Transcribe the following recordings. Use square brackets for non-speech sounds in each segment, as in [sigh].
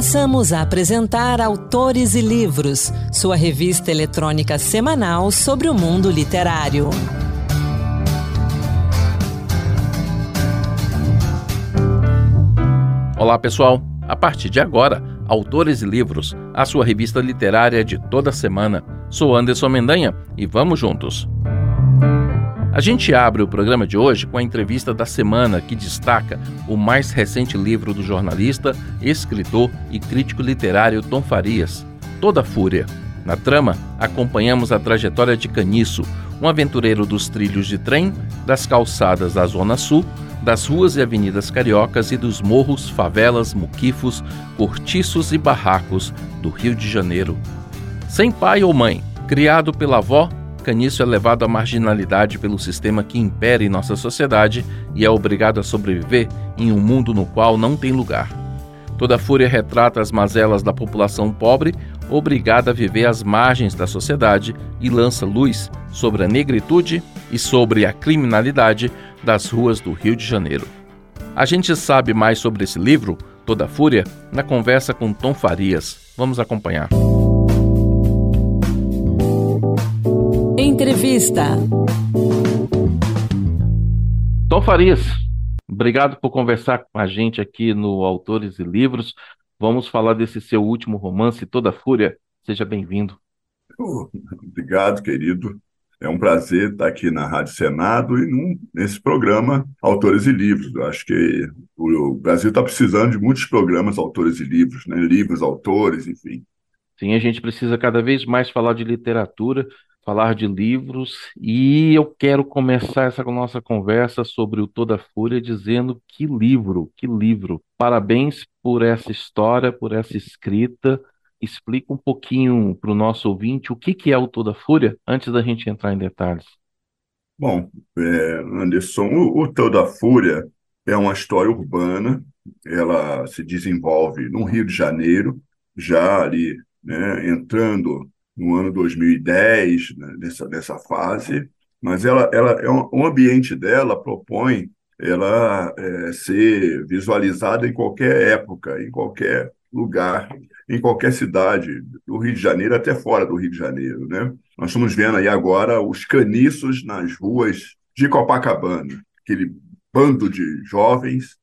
Passamos a apresentar Autores e Livros, sua revista eletrônica semanal sobre o mundo literário. Olá, pessoal. A partir de agora, Autores e Livros, a sua revista literária de toda semana. Sou Anderson Mendanha e vamos juntos. A gente abre o programa de hoje com a entrevista da semana que destaca o mais recente livro do jornalista, escritor e crítico literário Tom Farias, Toda Fúria. Na trama, acompanhamos a trajetória de Caniço, um aventureiro dos trilhos de trem, das calçadas da Zona Sul, das ruas e avenidas cariocas e dos morros, favelas, muquifos, cortiços e barracos do Rio de Janeiro. Sem pai ou mãe, criado pela avó, Caniço é levado à marginalidade pelo sistema que impera em nossa sociedade e é obrigado a sobreviver em um mundo no qual não tem lugar. Toda fúria retrata as mazelas da população pobre, obrigada a viver às margens da sociedade, e lança luz sobre a negritude e sobre a criminalidade das ruas do Rio de Janeiro. A gente sabe mais sobre esse livro, Toda Fúria, na conversa com Tom Farias. Vamos acompanhar. Entrevista. Tom Farias, obrigado por conversar com a gente aqui no Autores e Livros. Vamos falar desse seu último romance, Toda Fúria. Seja bem-vindo. Obrigado, querido. É um prazer estar aqui na Rádio Senado e num, nesse programa Autores e Livros. Eu acho que o Brasil está precisando de muitos programas Autores e Livros, né? livros, autores, enfim. Sim, a gente precisa cada vez mais falar de literatura, falar de livros e eu quero começar essa nossa conversa sobre o Toda Fúria dizendo que livro, que livro. Parabéns por essa história, por essa escrita. Explica um pouquinho para o nosso ouvinte o que, que é o Toda Fúria antes da gente entrar em detalhes. Bom, é, Anderson, o, o Toda Fúria é uma história urbana, ela se desenvolve no Rio de Janeiro, já ali né, entrando no ano 2010, né, nessa, nessa fase, mas ela, ela é um, o ambiente dela propõe ela é, ser visualizada em qualquer época, em qualquer lugar, em qualquer cidade, do Rio de Janeiro até fora do Rio de Janeiro. Né? Nós estamos vendo aí agora os caniços nas ruas de Copacabana, aquele bando de jovens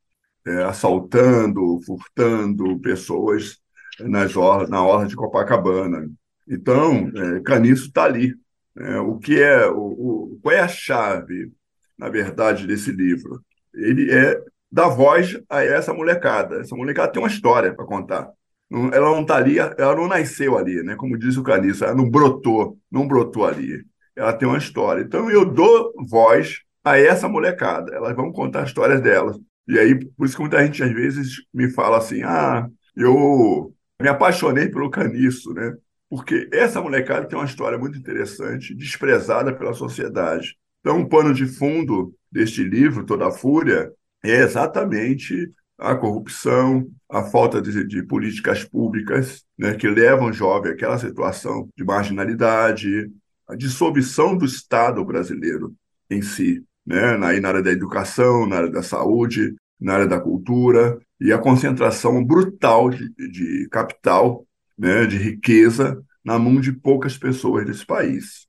é, assaltando, furtando pessoas nas orla, na orla de Copacabana, então, é, Caniço está ali. É, o que é o, o, qual é a chave, na verdade, desse livro? Ele é dar voz a essa molecada. Essa molecada tem uma história para contar. ela não está ali, ela não nasceu ali, né? Como diz o Caniço, ela não brotou, não brotou ali. Ela tem uma história. Então eu dou voz a essa molecada. Elas vão contar as histórias delas. E aí, por isso que muita gente às vezes me fala assim: ah, eu me apaixonei pelo Caniço, né? Porque essa molecada tem uma história muito interessante, desprezada pela sociedade. Então, um pano de fundo deste livro, Toda a Fúria, é exatamente a corrupção, a falta de, de políticas públicas né, que levam o jovem àquela situação de marginalidade, a dissolução do Estado brasileiro em si, né, na, na área da educação, na área da saúde, na área da cultura, e a concentração brutal de, de capital né, de riqueza na mão de poucas pessoas desse país.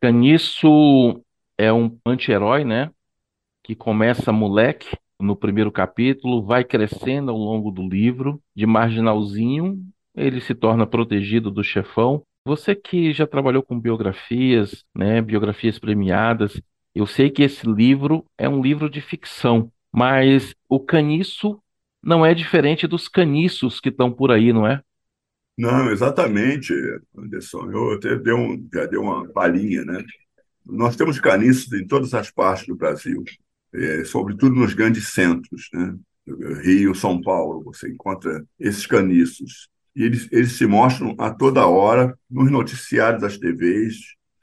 Caniço é um anti-herói, né? Que começa moleque no primeiro capítulo, vai crescendo ao longo do livro, de marginalzinho, ele se torna protegido do chefão. Você que já trabalhou com biografias, né, biografias premiadas, eu sei que esse livro é um livro de ficção, mas o caniço não é diferente dos caniços que estão por aí, não é? Não, exatamente, Anderson. Eu até dei um, já dei uma palhinha, né? Nós temos caniços em todas as partes do Brasil, é, sobretudo nos grandes centros, né? Rio, São Paulo, você encontra esses caniços. E eles, eles se mostram a toda hora nos noticiários das TVs,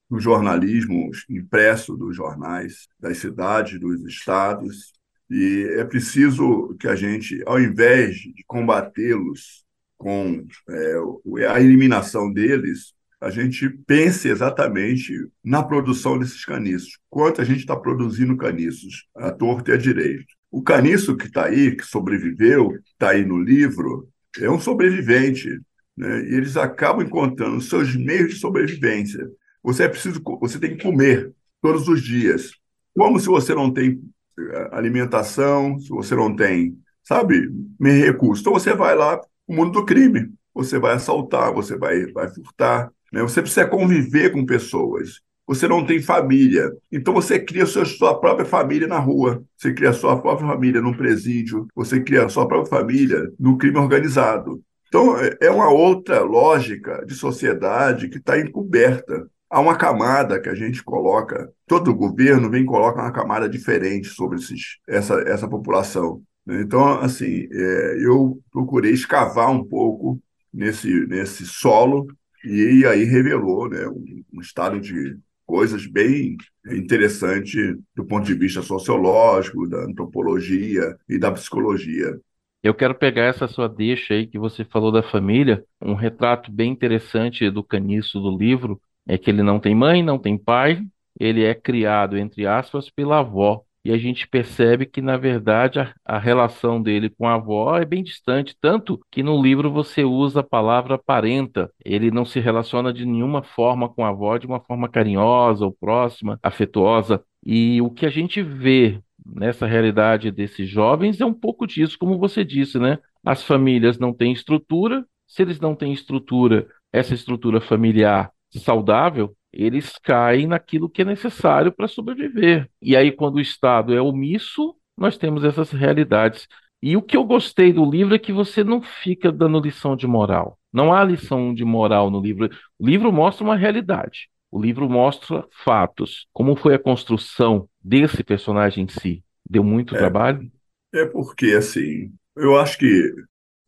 no jornalismo impresso dos jornais das cidades, dos estados. E é preciso que a gente, ao invés de combatê-los com é, a eliminação deles, a gente pense exatamente na produção desses caniços. Quanto a gente está produzindo caniços, a torta e a direito. O caniço que está aí, que sobreviveu, está aí no livro, é um sobrevivente, né? E eles acabam encontrando seus meios de sobrevivência. Você é preciso, você tem que comer todos os dias. Como se você não tem eh, alimentação, se você não tem, sabe, meio recurso. Então você vai lá o mundo do crime. Você vai assaltar, você vai, vai furtar. Né? Você precisa conviver com pessoas. Você não tem família. Então você cria sua, sua própria família na rua. Você cria sua própria família num presídio. Você cria sua própria família no crime organizado. Então é, é uma outra lógica de sociedade que está encoberta. Há uma camada que a gente coloca, todo governo vem e coloca uma camada diferente sobre esses, essa, essa população. Então, assim, é, eu procurei escavar um pouco nesse, nesse solo e aí revelou né, um, um estado de coisas bem interessante do ponto de vista sociológico, da antropologia e da psicologia. Eu quero pegar essa sua deixa aí que você falou da família, um retrato bem interessante do caniço do livro é que ele não tem mãe, não tem pai, ele é criado, entre aspas, pela avó e a gente percebe que, na verdade, a, a, relação dele com a avó é bem distante, tanto que no livro você usa a palavra parenta. Ele não se relaciona de nenhuma forma com a avó, de uma forma carinhosa ou próxima, afetuosa. E o que a gente vê nessa realidade desses jovens é um pouco disso, como você disse, né? As famílias não têm estrutura, se eles não têm estrutura, essa estrutura familiar saudável, eles caem naquilo que é necessário para sobreviver. E aí, quando o Estado é omisso, nós temos essas realidades. E o que eu gostei do livro é que você não fica dando lição de moral. Não há lição de moral no livro. O livro mostra uma realidade. O livro mostra fatos. Como foi a construção desse personagem em si? Deu muito é, trabalho? É porque, assim, eu acho que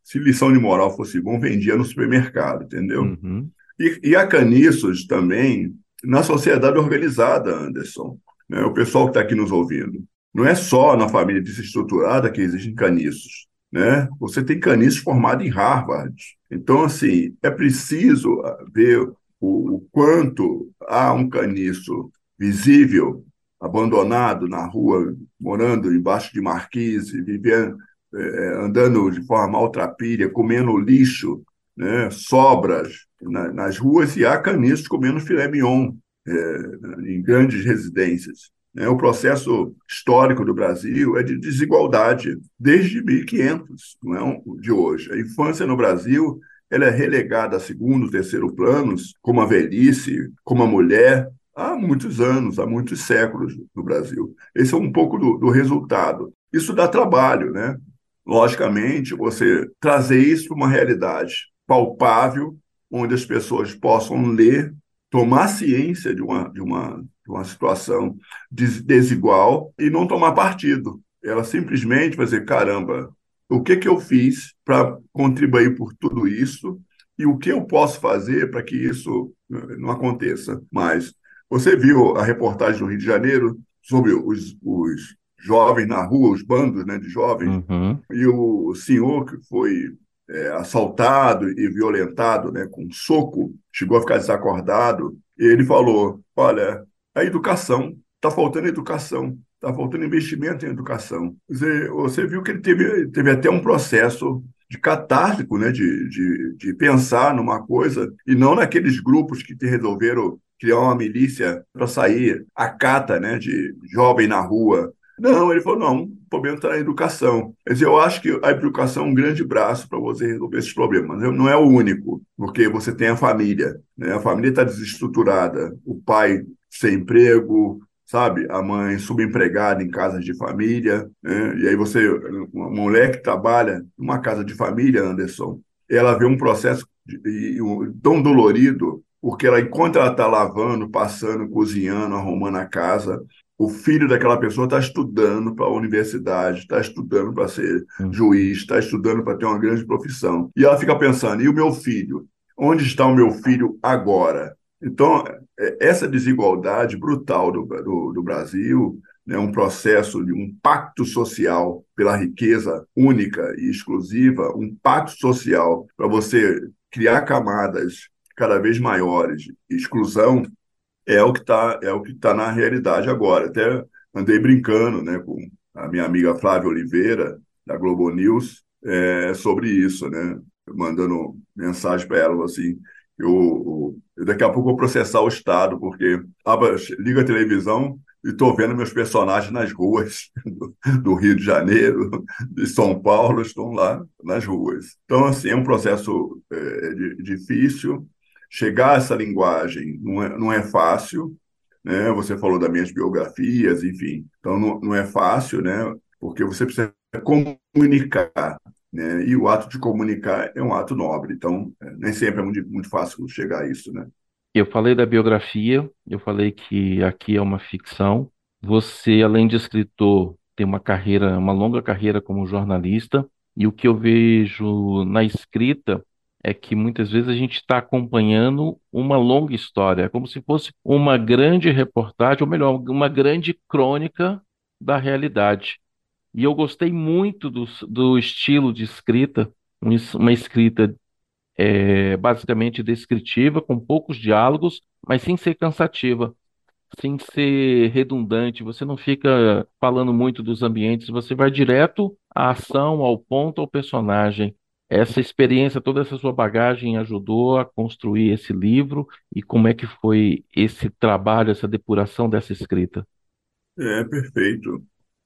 se lição de moral fosse bom, vendia no supermercado, entendeu? Uhum. E, e há caniços também na sociedade organizada, Anderson. Né? O pessoal que está aqui nos ouvindo. Não é só na família desestruturada que existem caniços. Né? Você tem caniços formados em Harvard. Então, assim, é preciso ver o, o quanto há um caniço visível, abandonado na rua, morando embaixo de marquise, vivendo, é, andando de forma maltrapilha, comendo lixo, né? sobras, na, nas ruas e há canistas comendo filé mignon é, em grandes residências. Né? O processo histórico do Brasil é de desigualdade desde 1500, não é de hoje. A infância no Brasil ela é relegada a segundo, terceiro planos, como a velhice, como a mulher, há muitos anos, há muitos séculos no Brasil. Esse é um pouco do, do resultado. Isso dá trabalho, né? Logicamente, você trazer isso para uma realidade palpável onde as pessoas possam ler, tomar ciência de uma, de uma, de uma situação desigual e não tomar partido. Ela simplesmente vai dizer: caramba, o que, que eu fiz para contribuir por tudo isso e o que eu posso fazer para que isso não aconteça mais. Você viu a reportagem do Rio de Janeiro sobre os, os jovens na rua, os bandos né, de jovens, uhum. e o senhor que foi é, assaltado e violentado né, com um soco, chegou a ficar desacordado, e ele falou: Olha, a educação, está faltando educação, está faltando investimento em educação. Você, você viu que ele teve, teve até um processo de catártico, né, de, de, de pensar numa coisa, e não naqueles grupos que resolveram criar uma milícia para sair a cata né, de jovem na rua não, ele falou, não, o problema está na educação. Quer dizer, eu acho que a educação é um grande braço para você resolver esses problemas. Não é o único, porque você tem a família. Né? A família está desestruturada. O pai sem emprego, sabe? A mãe subempregada em casas de família. Né? E aí você, uma mulher que trabalha numa casa de família, Anderson, ela vê um processo de, de, tão dolorido porque ela, enquanto ela está lavando, passando, cozinhando, arrumando a casa, o filho daquela pessoa está estudando para a universidade, está estudando para ser hum. juiz, está estudando para ter uma grande profissão. E ela fica pensando: e o meu filho? Onde está o meu filho agora? Então, é, essa desigualdade brutal do, do, do Brasil, né, um processo de um pacto social pela riqueza única e exclusiva, um pacto social para você criar camadas cada vez maiores de exclusão, é o que está é o que tá na realidade agora. Até andei brincando né, com a minha amiga Flávia Oliveira, da Globo News, é, sobre isso, né? Mandando mensagem para ela assim, eu, eu, daqui a pouco vou processar o Estado, porque liga a televisão e estou vendo meus personagens nas ruas [laughs] do, do, Rio de Janeiro, de São Paulo, estão lá nas ruas. Então, assim, é um processo é, difícil. Chegar a essa linguagem não é, não é fácil, né? Você falou das minhas biografias, enfim. Então, não, não é fácil, né? Porque você precisa comunicar né? E o ato de comunicar é um ato nobre, então é, nem sempre é muito, muito fácil chegar a isso, né? Eu falei da biografia, eu falei que aqui é uma ficção. Você, além de escritor, tem uma carreira, uma longa carreira como jornalista, e o que eu vejo na escrita é que muitas vezes a gente está acompanhando uma longa história, como se fosse uma grande reportagem, ou melhor, uma grande crônica da realidade. E eu gostei muito do, do estilo de escrita, uma escrita é, basicamente descritiva, com poucos diálogos, mas sem ser cansativa, sem ser redundante. Você não fica falando muito dos ambientes, você vai direto à ação, ao ponto, ao personagem. Essa experiência, toda essa sua bagagem ajudou a construir esse livro e como é que foi esse trabalho, essa depuração dessa escrita? É, perfeito.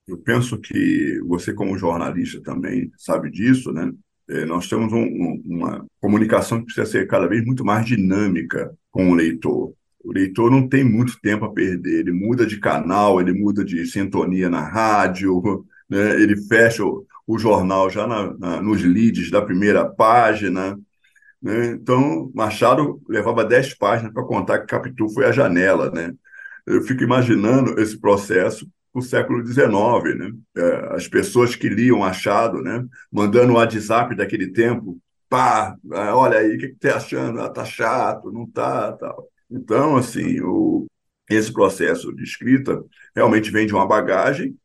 Eu penso que você, como jornalista, também sabe disso, né? É, nós temos um, um, uma comunicação que precisa ser cada vez muito mais dinâmica com o leitor. O leitor não tem muito tempo a perder, ele muda de canal, ele muda de sintonia na rádio, né? ele fecha o, o jornal já na, na, nos leads da primeira página. Né? Então, Machado levava dez páginas para contar que Capitu foi a janela. Né? Eu fico imaginando esse processo o século XIX, né? É, as pessoas que liam Achado, né? Mandando o WhatsApp daquele tempo, pá, é, olha aí, o que, que tá achando? Ah, tá chato, não tá, tal. Então, assim, o, esse processo de escrita realmente vem de uma bagagem,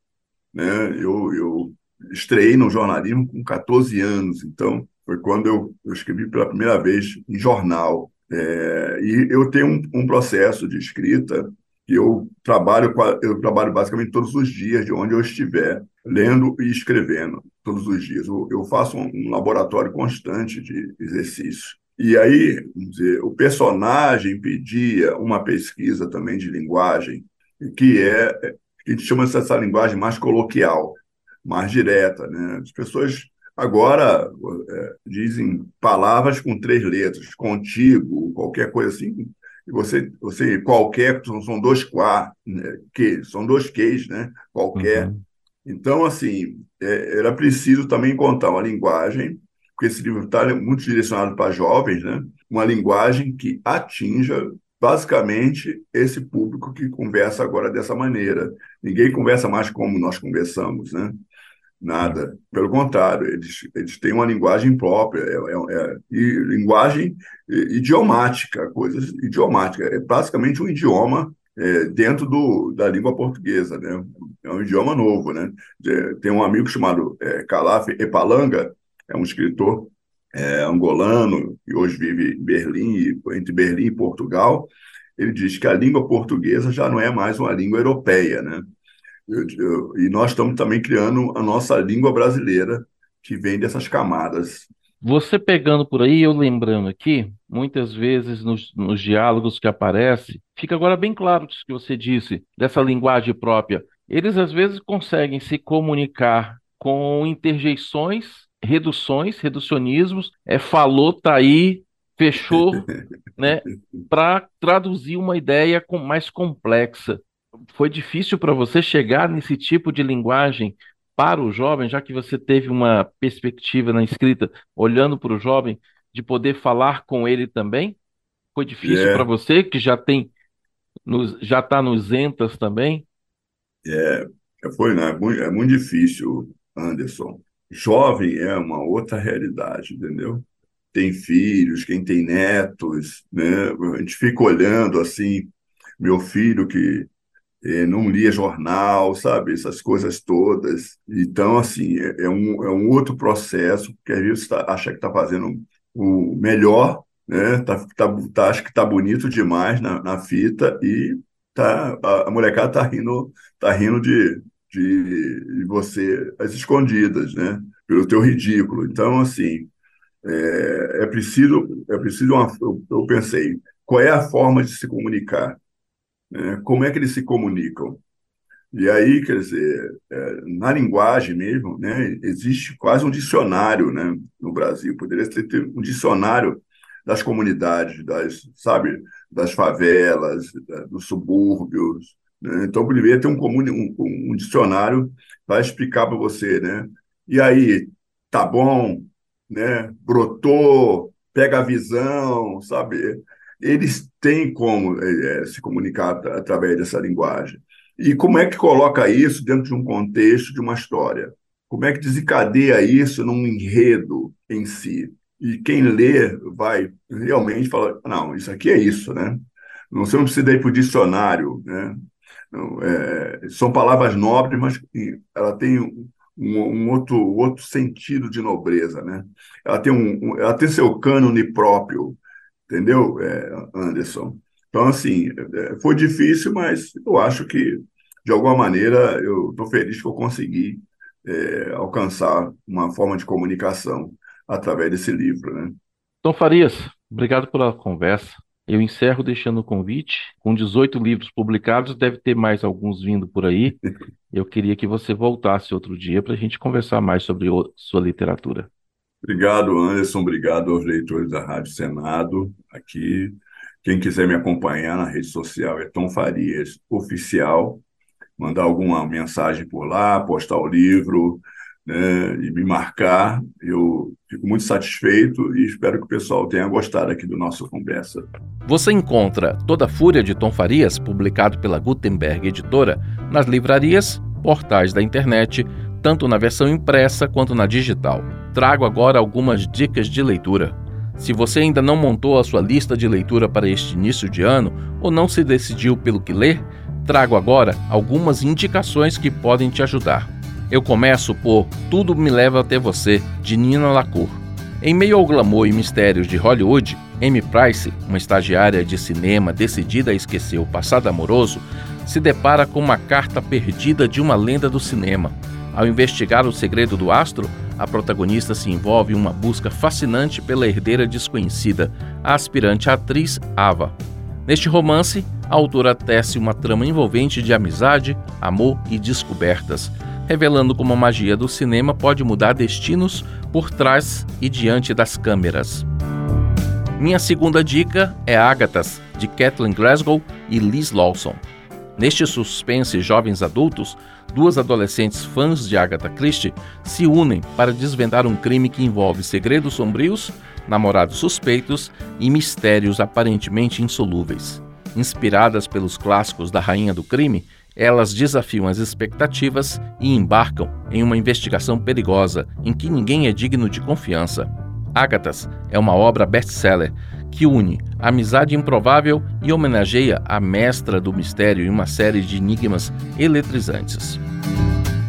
né? Eu, eu estreiei no jornalismo com 14 anos, então foi quando eu, eu escrevi pela primeira vez em jornal. É, e eu tenho um, um processo de escrita eu trabalho, eu trabalho basicamente todos os dias, de onde eu estiver, lendo e escrevendo, todos os dias. Eu, eu faço um, laboratório constante de exercício. E aí, dizer, o personagem pedia uma pesquisa também de linguagem, que é, que a gente chama essa linguagem mais coloquial, mais direta. Né? As pessoas agora é, dizem palavras com três letras, contigo, qualquer coisa assim, você, você qualquer, são dois qua, né, que, são dois queijos, né? Qualquer. Uhum. Então, assim, é, era preciso também contar uma linguagem, porque esse livro está muito direcionado para jovens, né? Uma linguagem que atinja basicamente esse público que conversa agora dessa maneira. Ninguém conversa mais como nós conversamos, né? Nada. Pelo contrário, eles, eles têm uma linguagem própria, é, é, é, e linguagem idiomática, coisas idiomáticas. É basicamente um idioma é, dentro do, da língua portuguesa, né? É um idioma novo, né? Tem um amigo chamado é, Calaf Epalanga, é um escritor é, angolano, que hoje vive em Berlim, entre Berlim e Portugal. Ele diz que a língua portuguesa já não é mais uma língua europeia, né? Eu, eu, e nós estamos também criando a nossa língua brasileira, que vem dessas camadas. Você pegando por aí, eu lembrando aqui, muitas vezes nos, nos diálogos que aparece, fica agora bem claro isso que você disse, dessa linguagem própria. Eles às vezes conseguem se comunicar com interjeições, reduções, reducionismos, é falou, tá aí, fechou, né, [laughs] para traduzir uma ideia com, mais complexa foi difícil para você chegar nesse tipo de linguagem para o jovem, já que você teve uma perspectiva na escrita, olhando para o jovem, de poder falar com ele também? Foi difícil é. para você, que já tem, nos, já está nos entas também? É, foi, né? É muito, é muito difícil, Anderson. Jovem é uma outra realidade, entendeu? Tem filhos, quem tem netos, né? A gente fica olhando assim, meu filho que é, não lia jornal, sabe? Essas coisas todas. Então, assim, é, é um, é um outro processo, porque às vezes tá, acha que está fazendo o melhor, né? Tá, tá, tá, acha que está bonito demais na, na fita e tá, a, a molecada está rindo, tá rindo de, de, você às escondidas, né? pelo teu ridículo. Então, assim, é, é preciso, é preciso uma, eu, eu, pensei, qual é a forma de se comunicar? Né? Como é que eles se comunicam? E aí, quer dizer, é, na linguagem mesmo, né, existe quase um dicionário né, no Brasil. Poderia ter um dicionário das comunidades, das, sabe, das favelas, dos subúrbios. Né? Então, poderia ter um, um, um dicionário para explicar para você, né? E aí, tá bom, né? Brotou, pega a visão, sabe? Eles têm como é, se comunicar através dessa linguagem. E como é que coloca isso dentro de um contexto de uma história? Como é que desencadeia isso num enredo em si? E quem lê vai realmente falar: não, isso aqui é isso, né? Não, você não precisa ir para o dicionário, né? Não, é, são palavras nobres, mas ela tem um, um, outro, outro sentido de nobreza, né? Ela tem, um, ela tem seu cânone próprio, entendeu, é, Anderson? Então, assim, é, foi difícil, mas eu acho que, de alguma maneira, eu estou feliz que eu consegui é, alcançar uma forma de comunicação através desse livro, né? Tom Farias, obrigado pela conversa. Eu encerro deixando o convite. Com 18 livros publicados, deve ter mais alguns vindo por aí. Eu queria que você voltasse outro dia para a gente conversar mais sobre sua literatura. Obrigado, Anderson. Obrigado aos leitores da Rádio Senado. Aqui, quem quiser me acompanhar na rede social é Tom Farias Oficial. Mandar alguma mensagem por lá, postar o livro né, e me marcar. Eu fico muito satisfeito e espero que o pessoal tenha gostado aqui do nosso conversa. Você encontra Toda a Fúria de Tom Farias, publicado pela Gutenberg Editora, nas livrarias, portais da internet, tanto na versão impressa quanto na digital. Trago agora algumas dicas de leitura. Se você ainda não montou a sua lista de leitura para este início de ano ou não se decidiu pelo que ler, trago agora algumas indicações que podem te ajudar. Eu começo por Tudo Me Leva Até Você, de Nina Lacour. Em meio ao glamour e mistérios de Hollywood, Amy Price, uma estagiária de cinema decidida a esquecer o passado amoroso, se depara com uma carta perdida de uma lenda do cinema. Ao investigar o segredo do astro, a protagonista se envolve em uma busca fascinante pela herdeira desconhecida, a aspirante atriz Ava. Neste romance, a autora tece uma trama envolvente de amizade, amor e descobertas revelando como a magia do cinema pode mudar destinos por trás e diante das câmeras. Minha segunda dica é Ágatas, de Kathleen Glasgow e Liz Lawson. Neste suspense Jovens Adultos, duas adolescentes fãs de Agatha Christie se unem para desvendar um crime que envolve segredos sombrios, namorados suspeitos e mistérios aparentemente insolúveis. Inspiradas pelos clássicos da Rainha do Crime, elas desafiam as expectativas e embarcam em uma investigação perigosa em que ninguém é digno de confiança. Ágatas é uma obra best-seller que une amizade improvável e homenageia a mestra do mistério em uma série de enigmas eletrizantes.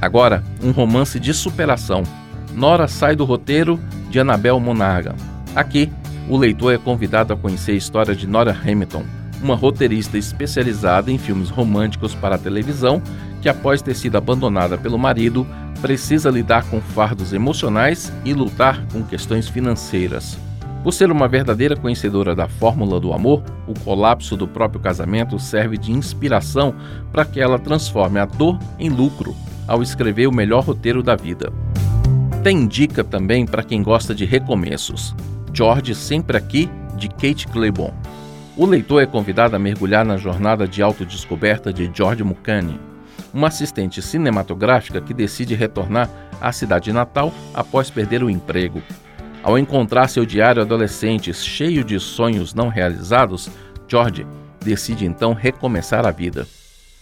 Agora, um romance de superação. Nora sai do roteiro de Annabel Monaghan. Aqui, o leitor é convidado a conhecer a história de Nora Hamilton, uma roteirista especializada em filmes românticos para televisão que, após ter sido abandonada pelo marido, precisa lidar com fardos emocionais e lutar com questões financeiras. Por ser uma verdadeira conhecedora da fórmula do amor, o colapso do próprio casamento serve de inspiração para que ela transforme a dor em lucro ao escrever o melhor roteiro da vida. Tem dica também para quem gosta de recomeços. George Sempre Aqui, de Kate Claiborne. O leitor é convidado a mergulhar na jornada de autodescoberta de George Mucani, uma assistente cinematográfica que decide retornar à cidade natal após perder o emprego. Ao encontrar seu diário adolescente cheio de sonhos não realizados, George decide então recomeçar a vida.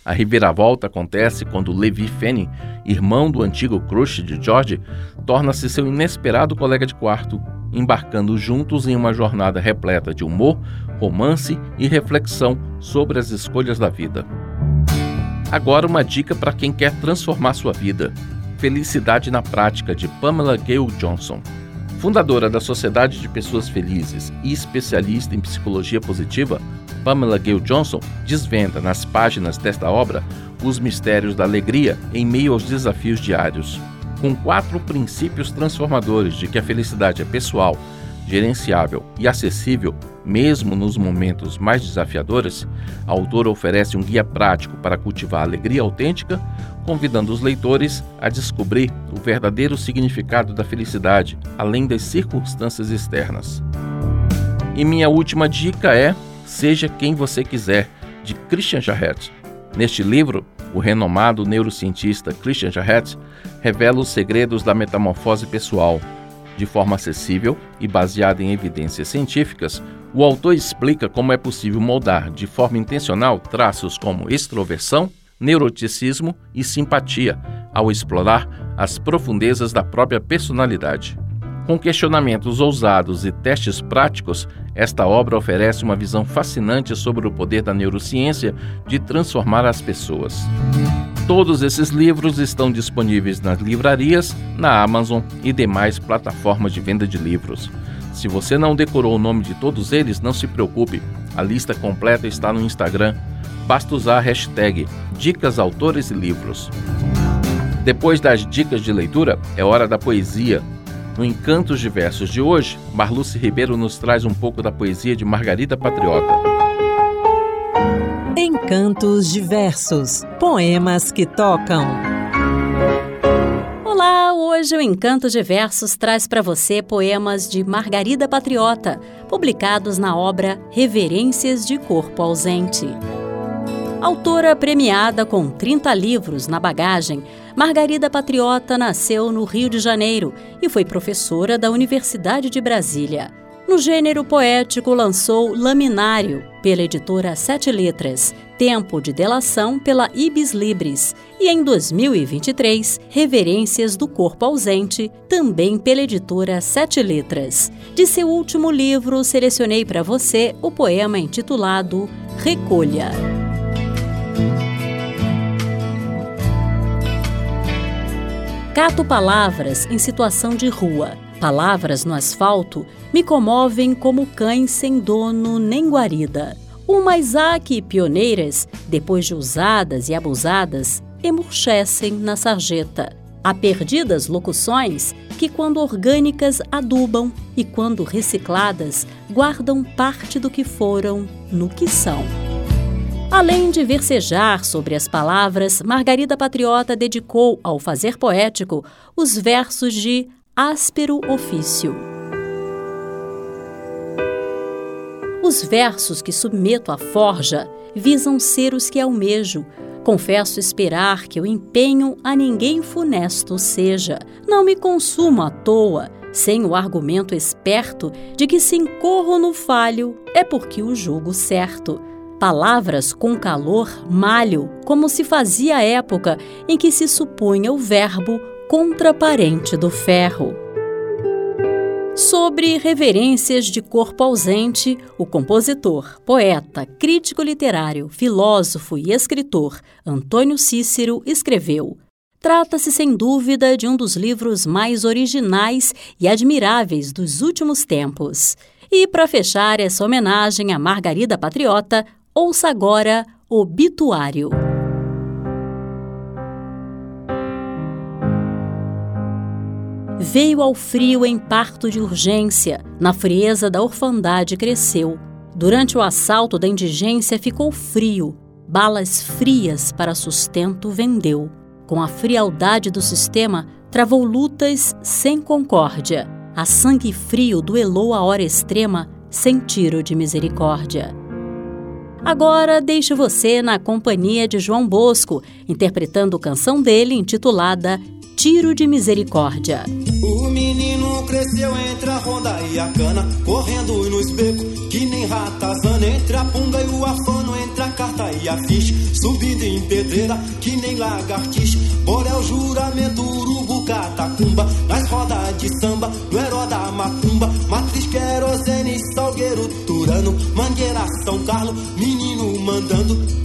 A reviravolta acontece quando Levi Fanning, irmão do antigo crush de George, torna-se seu inesperado colega de quarto embarcando juntos em uma jornada repleta de humor, romance e reflexão sobre as escolhas da vida. Agora, uma dica para quem quer transformar sua vida: Felicidade na Prática, de Pamela Gale Johnson. Fundadora da Sociedade de Pessoas Felizes e especialista em psicologia positiva, Pamela Gale Johnson desvenda nas páginas desta obra os mistérios da alegria em meio aos desafios diários. Com quatro princípios transformadores de que a felicidade é pessoal, gerenciável e acessível, mesmo nos momentos mais desafiadores, a autora oferece um guia prático para cultivar a alegria autêntica, convidando os leitores a descobrir o verdadeiro significado da felicidade, além das circunstâncias externas. E minha última dica é Seja Quem Você Quiser, de Christian Jarrett. Neste livro, o renomado neurocientista Christian Jarrett revela os segredos da metamorfose pessoal, de forma acessível e baseada em evidências científicas, o autor explica como é possível moldar de forma intencional traços como extroversão, neuroticismo e simpatia, ao explorar as profundezas da própria personalidade. Com questionamentos ousados e testes práticos, esta obra oferece uma visão fascinante sobre o poder da neurociência de transformar as pessoas. Todos esses livros estão disponíveis nas livrarias, na Amazon e demais plataformas de venda de livros. Se você não decorou o nome de todos eles, não se preocupe, a lista completa está no Instagram. Basta usar a hashtag Dicas Autores e Livros. Depois das dicas de leitura, é hora da poesia. No Encantos de Versos de hoje, Marluce Ribeiro nos traz um pouco da poesia de Margarida Patriota. Encantos diversos, poemas que tocam. Olá, hoje o Encantos Diversos traz para você poemas de Margarida Patriota, publicados na obra Reverências de Corpo Ausente. Autora premiada com 30 livros na bagagem, Margarida Patriota nasceu no Rio de Janeiro e foi professora da Universidade de Brasília. No gênero poético, lançou Laminário, pela editora Sete Letras, Tempo de Delação, pela Ibis Libris, e em 2023, Reverências do Corpo Ausente, também pela editora Sete Letras. De seu último livro, selecionei para você o poema intitulado Recolha. Cato palavras em situação de rua Palavras no asfalto me comovem como cães sem dono nem guarida. Umas há que pioneiras, depois de usadas e abusadas, emurchecem na sarjeta. Há perdidas locuções que, quando orgânicas, adubam e, quando recicladas, guardam parte do que foram no que são. Além de versejar sobre as palavras, Margarida Patriota dedicou ao fazer poético os versos de áspero ofício. Os versos que submeto à forja visam ser os que almejo. Confesso esperar que o empenho a ninguém funesto seja. Não me consumo à toa, sem o argumento esperto de que se incorro no falho é porque o julgo certo. Palavras com calor malho, como se fazia a época em que se supunha o verbo contraparente do ferro. Sobre reverências de corpo ausente, o compositor, poeta, crítico literário, filósofo e escritor Antônio Cícero escreveu: Trata-se sem dúvida de um dos livros mais originais e admiráveis dos últimos tempos. E para fechar essa homenagem a Margarida Patriota, ouça agora Obituário. Veio ao frio em parto de urgência, na frieza da orfandade cresceu. Durante o assalto da indigência ficou frio, balas frias para sustento vendeu. Com a frialdade do sistema, travou lutas sem concórdia. A sangue frio duelou a hora extrema, sem tiro de misericórdia. Agora deixo você na companhia de João Bosco, interpretando canção dele intitulada Tiro de Misericórdia. O menino cresceu entre a ronda e a cana, correndo nos becos, que nem ratazana, entre a punga e o afano, entre a carta e a ficha, subindo em pedreira, que nem lagartixa, borel, juramento, urubu, catacumba, nas rodas de samba, no herói da macumba, querosene, salgueiro, turano, mangueira, São Carlos, menino mandando.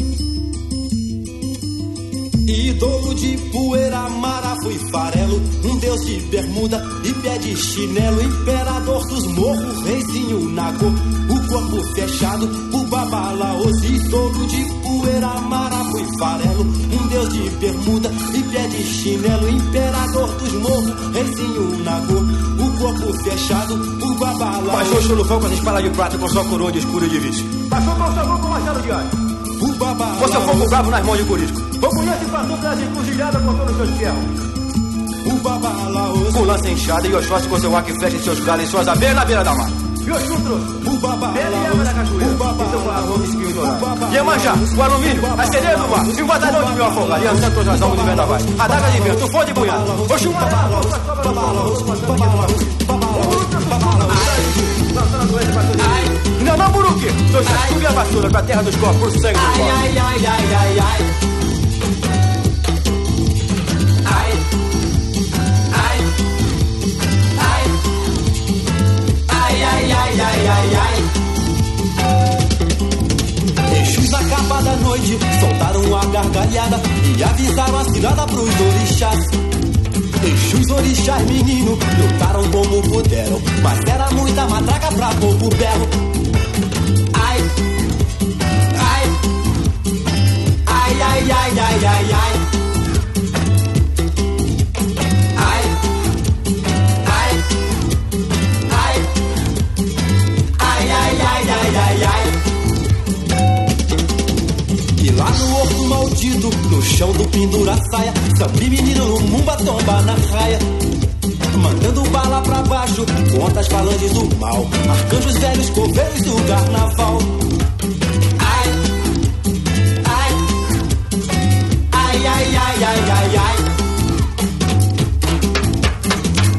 Ídolo de poeira, marafu e farelo, um deus de bermuda e pé de chinelo, imperador dos morros, reizinho nagô, o corpo fechado, o babalaosi, todo de poeira, maracu e farelo, um deus de bermuda e pé de chinelo, imperador dos morros, reizinho nagô, o corpo fechado, o babalaosi. Baixou o chulufão com as espadas de prata com sua coroa de escuro de vício. Baixou com o seu com o machado de ar. O babalaosi. Você fogo bravo nas mãos de corisco. Vou conhecer pra tu pelas encruzilhadas os seus ferros. O babalaosi. Com lança inchada e Oxóssi com seu arco e flecha em seus galhos e suas abelhas na beira da mar. E o chutro? O babalaosi. Pele e água da cachoeira. O babalaosi. E seu barro espinho dourado. Iemanjá, o alumínio, a sereia do mar. E o batalhão de mil afogado. E a Santos Razão de Vendavais. A daga de vento, o fogo de punhado. Oxum, Não, não, Buruque! Dois subir a vassoura pra terra dos corpos, por sangue dos corpos. Ai, ai, ai, ai, ai. Ai, ai, ai, ai, ai. Na capa da noite soltaram a gargalhada e avisaram a cidade pros orixás. Exus, orixás, menino, lutaram como puderam, mas era muita matraca pra pouco berro. Chão do pendura saia, Sambi menino no mumba tomba na raia. Mandando bala pra baixo, contra as falanges do mal. Arcanjos velhos, coveiros do carnaval. Ai, ai, ai, ai, ai, ai, ai, ai.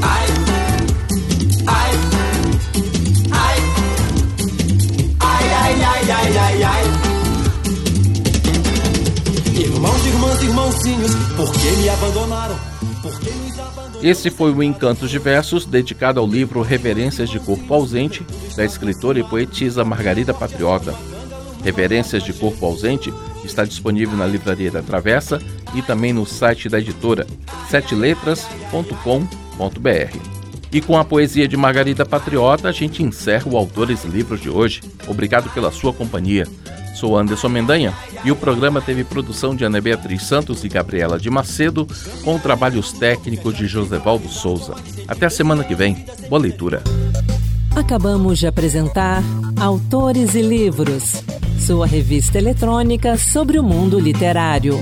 Ai, ai, ai, ai, ai, ai, irmãozinhos, por que me abandonaram? Esse foi o Encantos de Versos, dedicado ao livro Reverências de Corpo Ausente, da escritora e poetisa Margarida Patriota. Reverências de Corpo Ausente está disponível na Livraria da Travessa e também no site da editora seteletras.com.br. E com a poesia de Margarida Patriota, a gente encerra o Autores Livros de hoje. Obrigado pela sua companhia. Sou Anderson Mendanha e o programa teve produção de Ana Beatriz Santos e Gabriela de Macedo, com trabalhos técnicos de Josevaldo Souza. Até a semana que vem. Boa leitura. Acabamos de apresentar Autores e Livros, sua revista eletrônica sobre o mundo literário.